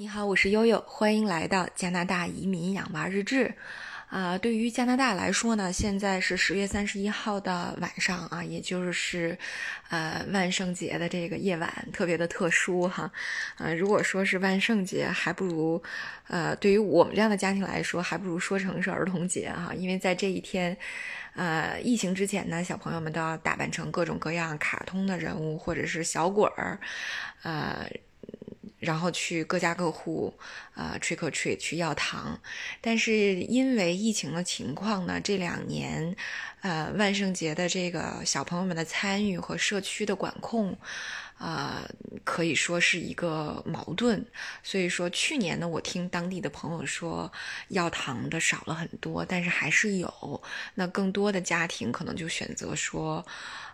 你好，我是悠悠，欢迎来到加拿大移民养娃日志。啊，对于加拿大来说呢，现在是十月三十一号的晚上啊，也就是呃万圣节的这个夜晚，特别的特殊哈。呃，如果说是万圣节，还不如呃对于我们这样的家庭来说，还不如说成是儿童节哈，因为在这一天，呃，疫情之前呢，小朋友们都要打扮成各种各样卡通的人物或者是小鬼儿，呃。然后去各家各户，啊，trick or treat 去要糖，但是因为疫情的情况呢，这两年，呃，万圣节的这个小朋友们的参与和社区的管控，啊，可以说是一个矛盾。所以说，去年呢，我听当地的朋友说，要糖的少了很多，但是还是有。那更多的家庭可能就选择说，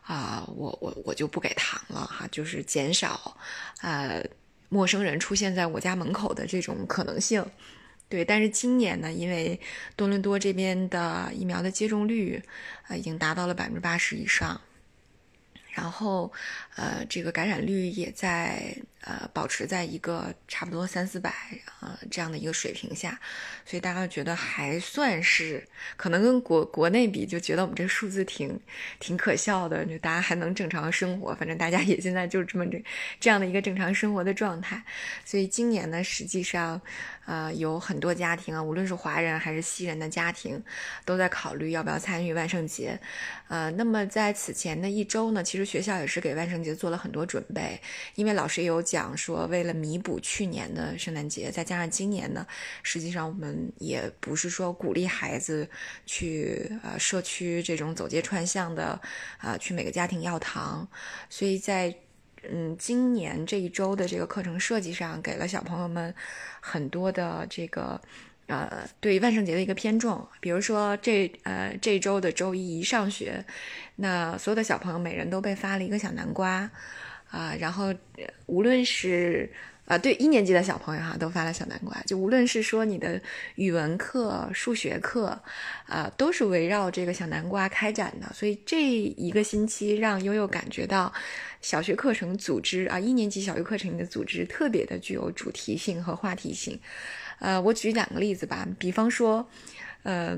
啊，我我我就不给糖了哈，就是减少，呃。陌生人出现在我家门口的这种可能性，对。但是今年呢，因为多伦多这边的疫苗的接种率啊，已经达到了百分之八十以上。然后，呃，这个感染率也在呃保持在一个差不多三四百啊这样的一个水平下，所以大家觉得还算是可能跟国国内比，就觉得我们这个数字挺挺可笑的，就大家还能正常生活，反正大家也现在就是这么这这样的一个正常生活的状态。所以今年呢，实际上，呃，有很多家庭啊，无论是华人还是西人的家庭，都在考虑要不要参与万圣节。呃，那么在此前的一周呢，其实。学校也是给万圣节做了很多准备，因为老师也有讲讲说，为了弥补去年的圣诞节，再加上今年呢，实际上我们也不是说鼓励孩子去呃社区这种走街串巷的啊去每个家庭要糖，所以在嗯今年这一周的这个课程设计上，给了小朋友们很多的这个。呃，对万圣节的一个偏重，比如说这呃这周的周一一上学，那所有的小朋友每人都被发了一个小南瓜，啊，然后无论是啊对一年级的小朋友哈都发了小南瓜，就无论是说你的语文课、数学课，啊都是围绕这个小南瓜开展的，所以这一个星期让悠悠感觉到小学课程组织啊一年级小学课程的组织特别的具有主题性和话题性。呃，我举两个例子吧，比方说，呃，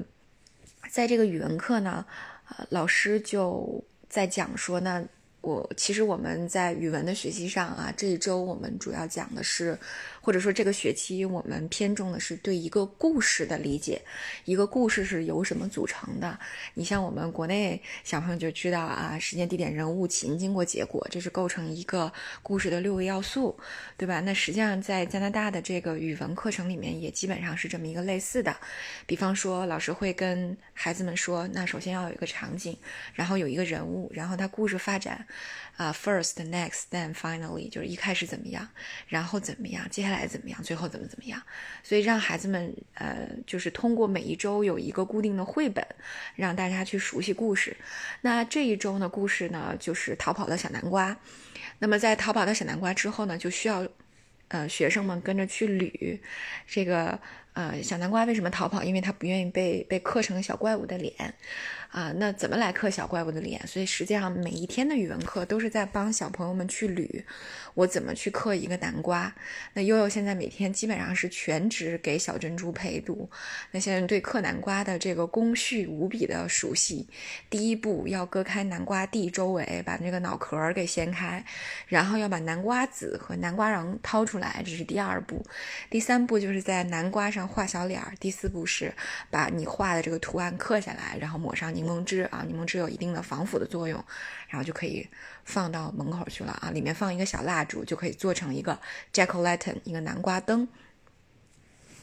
在这个语文课呢，呃，老师就在讲说呢。我其实我们在语文的学习上啊，这一周我们主要讲的是，或者说这个学期我们偏重的是对一个故事的理解。一个故事是由什么组成的？你像我们国内小朋友就知道啊，时间、地点、人物、起因、经过、结果，这是构成一个故事的六个要素，对吧？那实际上在加拿大的这个语文课程里面也基本上是这么一个类似的。比方说，老师会跟孩子们说，那首先要有一个场景，然后有一个人物，然后他故事发展。啊，first, next, then finally，就是一开始怎么样，然后怎么样，接下来怎么样，最后怎么怎么样。所以让孩子们，呃，就是通过每一周有一个固定的绘本，让大家去熟悉故事。那这一周呢，故事呢就是逃跑的小南瓜。那么在逃跑的小南瓜之后呢，就需要，呃，学生们跟着去捋这个。呃，小南瓜为什么逃跑？因为他不愿意被被刻成小怪物的脸，啊，那怎么来刻小怪物的脸？所以实际上每一天的语文课都是在帮小朋友们去捋，我怎么去刻一个南瓜。那悠悠现在每天基本上是全职给小珍珠陪读，那现在对刻南瓜的这个工序无比的熟悉。第一步要割开南瓜蒂周围，把那个脑壳给掀开，然后要把南瓜籽和南瓜瓤掏出来，这是第二步。第三步就是在南瓜上。画小脸儿，第四步是把你画的这个图案刻下来，然后抹上柠檬汁啊，柠檬汁有一定的防腐的作用，然后就可以放到门口去了啊，里面放一个小蜡烛，就可以做成一个 jack o' lantern，一个南瓜灯。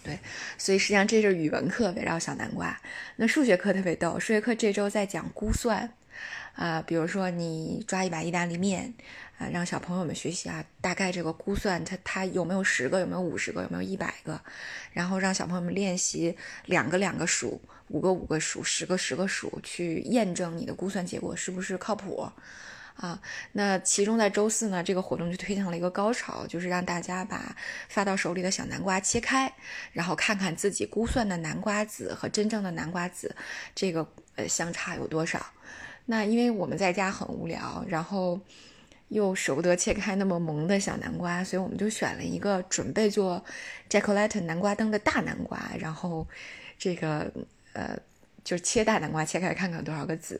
对，所以实际上这是语文课围绕小南瓜。那数学课特别逗，数学课这周在讲估算。啊，比如说你抓一把意大利面，啊，让小朋友们学习啊，大概这个估算，它它有没有十个，有没有五十个，有没有一百个，然后让小朋友们练习两个两个数，五个五个数，十个十个数，去验证你的估算结果是不是靠谱，啊，那其中在周四呢，这个活动就推向了一个高潮，就是让大家把发到手里的小南瓜切开，然后看看自己估算的南瓜籽和真正的南瓜籽，这个呃相差有多少。那因为我们在家很无聊，然后又舍不得切开那么萌的小南瓜，所以我们就选了一个准备做 Jack o l a t e 南瓜灯的大南瓜，然后这个呃，就是切大南瓜切开看看有多少个籽，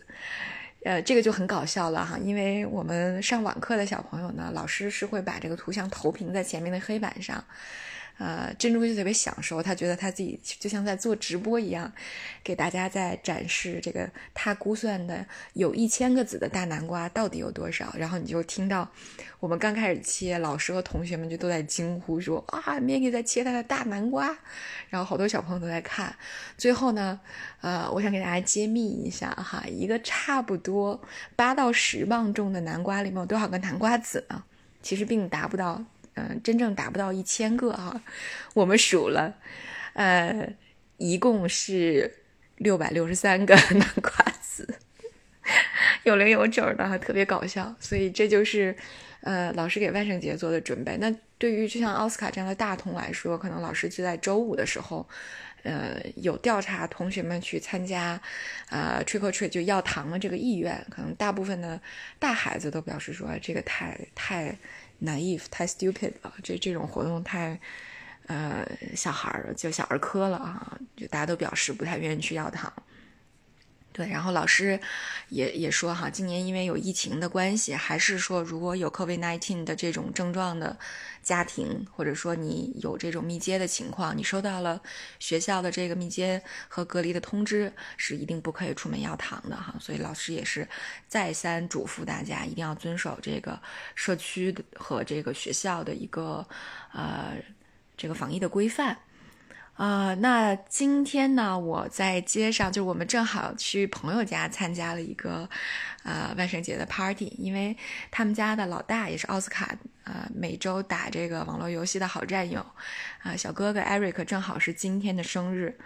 呃，这个就很搞笑了哈，因为我们上网课的小朋友呢，老师是会把这个图像投屏在前面的黑板上。呃，珍珠就特别享受，他觉得他自己就像在做直播一样，给大家在展示这个他估算的有一千个籽的大南瓜到底有多少。然后你就听到我们刚开始切，老师和同学们就都在惊呼说：“啊，Maggie 在切他的大南瓜。”然后好多小朋友都在看。最后呢，呃，我想给大家揭秘一下哈，一个差不多八到十磅重的南瓜里面有多少个南瓜籽呢？其实并达不到。嗯，真正达不到一千个哈，我们数了，呃，一共是六百六十三个 南瓜子，有零有整的，特别搞笑。所以这就是呃老师给万圣节做的准备。那对于就像奥斯卡这样的大童来说，可能老师就在周五的时候，呃，有调查同学们去参加呃 trick or treat 就要糖的这个意愿。可能大部分的大孩子都表示说这个太太。Naive 太 stupid 了，这这种活动太，呃，小孩儿就小儿科了啊，就大家都表示不太愿意去要糖。对，然后老师也也说哈，今年因为有疫情的关系，还是说如果有 COVID-19 的这种症状的家庭，或者说你有这种密接的情况，你收到了学校的这个密接和隔离的通知，是一定不可以出门要糖的哈。所以老师也是再三嘱咐大家，一定要遵守这个社区和这个学校的一个呃这个防疫的规范。啊，那今天呢，我在街上，就我们正好去朋友家参加了一个，呃，万圣节的 party，因为他们家的老大也是奥斯卡，呃，每周打这个网络游戏的好战友，啊，小哥哥 Eric 正好是今天的生日，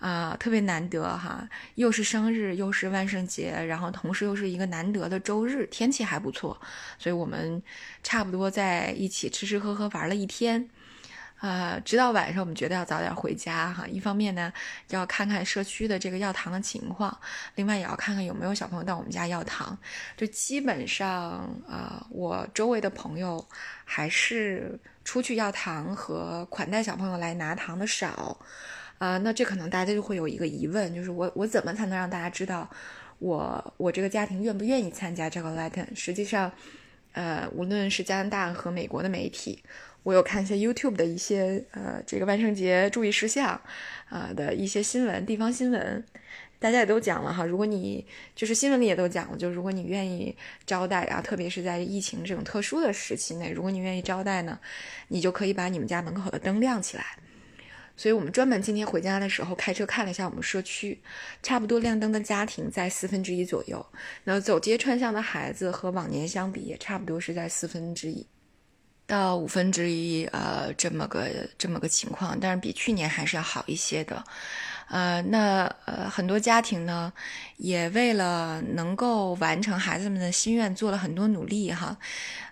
啊，特别难得哈，又是生日，又是万圣节，然后同时又是一个难得的周日，天气还不错，所以我们差不多在一起吃吃喝喝玩了一天。呃，直到晚上，我们觉得要早点回家哈。一方面呢，要看看社区的这个要糖的情况；另外，也要看看有没有小朋友到我们家要糖。就基本上，呃，我周围的朋友还是出去要糖和款待小朋友来拿糖的少。啊，那这可能大家就会有一个疑问，就是我我怎么才能让大家知道我我这个家庭愿不愿意参加这个 Latin？实际上，呃，无论是加拿大和美国的媒体。我有看一些 YouTube 的一些呃，这个万圣节注意事项，啊的一些新闻，地方新闻，大家也都讲了哈。如果你就是新闻里也都讲了，就如果你愿意招待啊，特别是在疫情这种特殊的时期内，如果你愿意招待呢，你就可以把你们家门口的灯亮起来。所以我们专门今天回家的时候开车看了一下我们社区，差不多亮灯的家庭在四分之一左右。那走街串巷的孩子和往年相比，也差不多是在四分之一。到五分之一，呃，这么个这么个情况，但是比去年还是要好一些的，呃，那呃很多家庭呢，也为了能够完成孩子们的心愿，做了很多努力哈，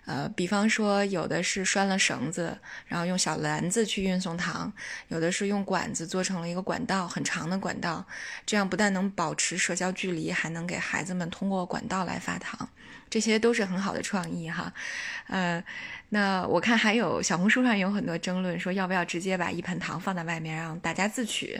呃，比方说有的是拴了绳子，然后用小篮子去运送糖，有的是用管子做成了一个管道，很长的管道，这样不但能保持社交距离，还能给孩子们通过管道来发糖。这些都是很好的创意哈，呃，那我看还有小红书上有很多争论，说要不要直接把一盆糖放在外面让大家自取。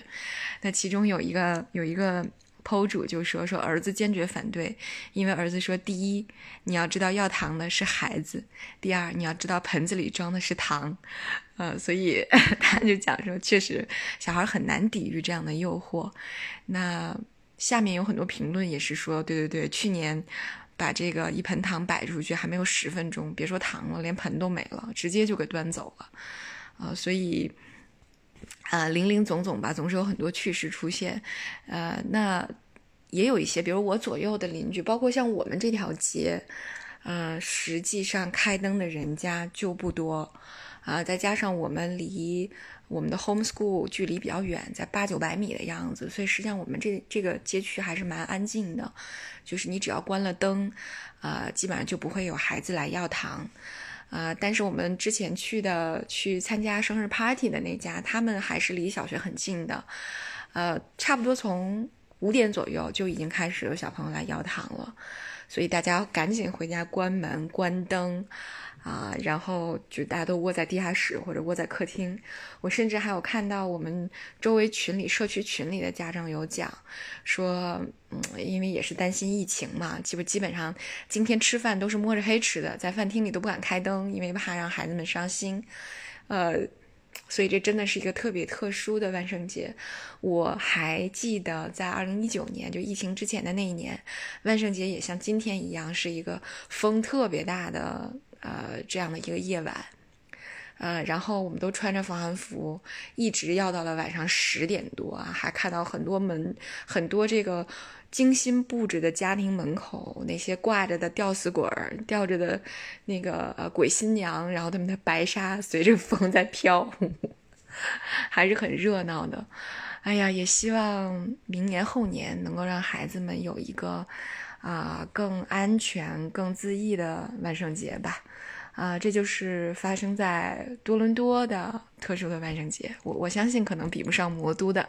那其中有一个有一个 PO 主就说说儿子坚决反对，因为儿子说，第一你要知道要糖的是孩子，第二你要知道盆子里装的是糖，呃，所以 他就讲说，确实小孩很难抵御这样的诱惑。那下面有很多评论也是说，对对对，去年。把这个一盆糖摆出去，还没有十分钟，别说糖了，连盆都没了，直接就给端走了，呃，所以，呃，零零总总吧，总是有很多趣事出现，呃，那也有一些，比如我左右的邻居，包括像我们这条街，呃，实际上开灯的人家就不多，啊，再加上我们离。我们的 homeschool 距离比较远，在八九百米的样子，所以实际上我们这这个街区还是蛮安静的。就是你只要关了灯，呃，基本上就不会有孩子来要糖。呃，但是我们之前去的去参加生日 party 的那家，他们还是离小学很近的。呃，差不多从五点左右就已经开始有小朋友来摇糖了，所以大家赶紧回家关门关灯。啊，然后就大家都窝在地下室或者窝在客厅。我甚至还有看到我们周围群里、社区群里的家长有讲说，嗯，因为也是担心疫情嘛，基本基本上今天吃饭都是摸着黑吃的，在饭厅里都不敢开灯，因为怕让孩子们伤心。呃，所以这真的是一个特别特殊的万圣节。我还记得在二零一九年，就疫情之前的那一年，万圣节也像今天一样，是一个风特别大的。呃，这样的一个夜晚，呃，然后我们都穿着防寒服，一直要到了晚上十点多啊，还看到很多门，很多这个精心布置的家庭门口，那些挂着的吊死鬼儿，吊着的那个鬼新娘，然后他们的白纱随着风在飘，还是很热闹的。哎呀，也希望明年后年能够让孩子们有一个。啊，更安全、更自意的万圣节吧，啊，这就是发生在多伦多的特殊的万圣节。我我相信可能比不上魔都的，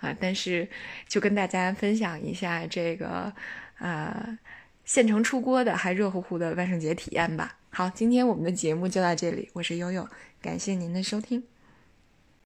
啊，但是就跟大家分享一下这个，呃，现成出锅的还热乎乎的万圣节体验吧。好，今天我们的节目就到这里，我是悠悠，感谢您的收听。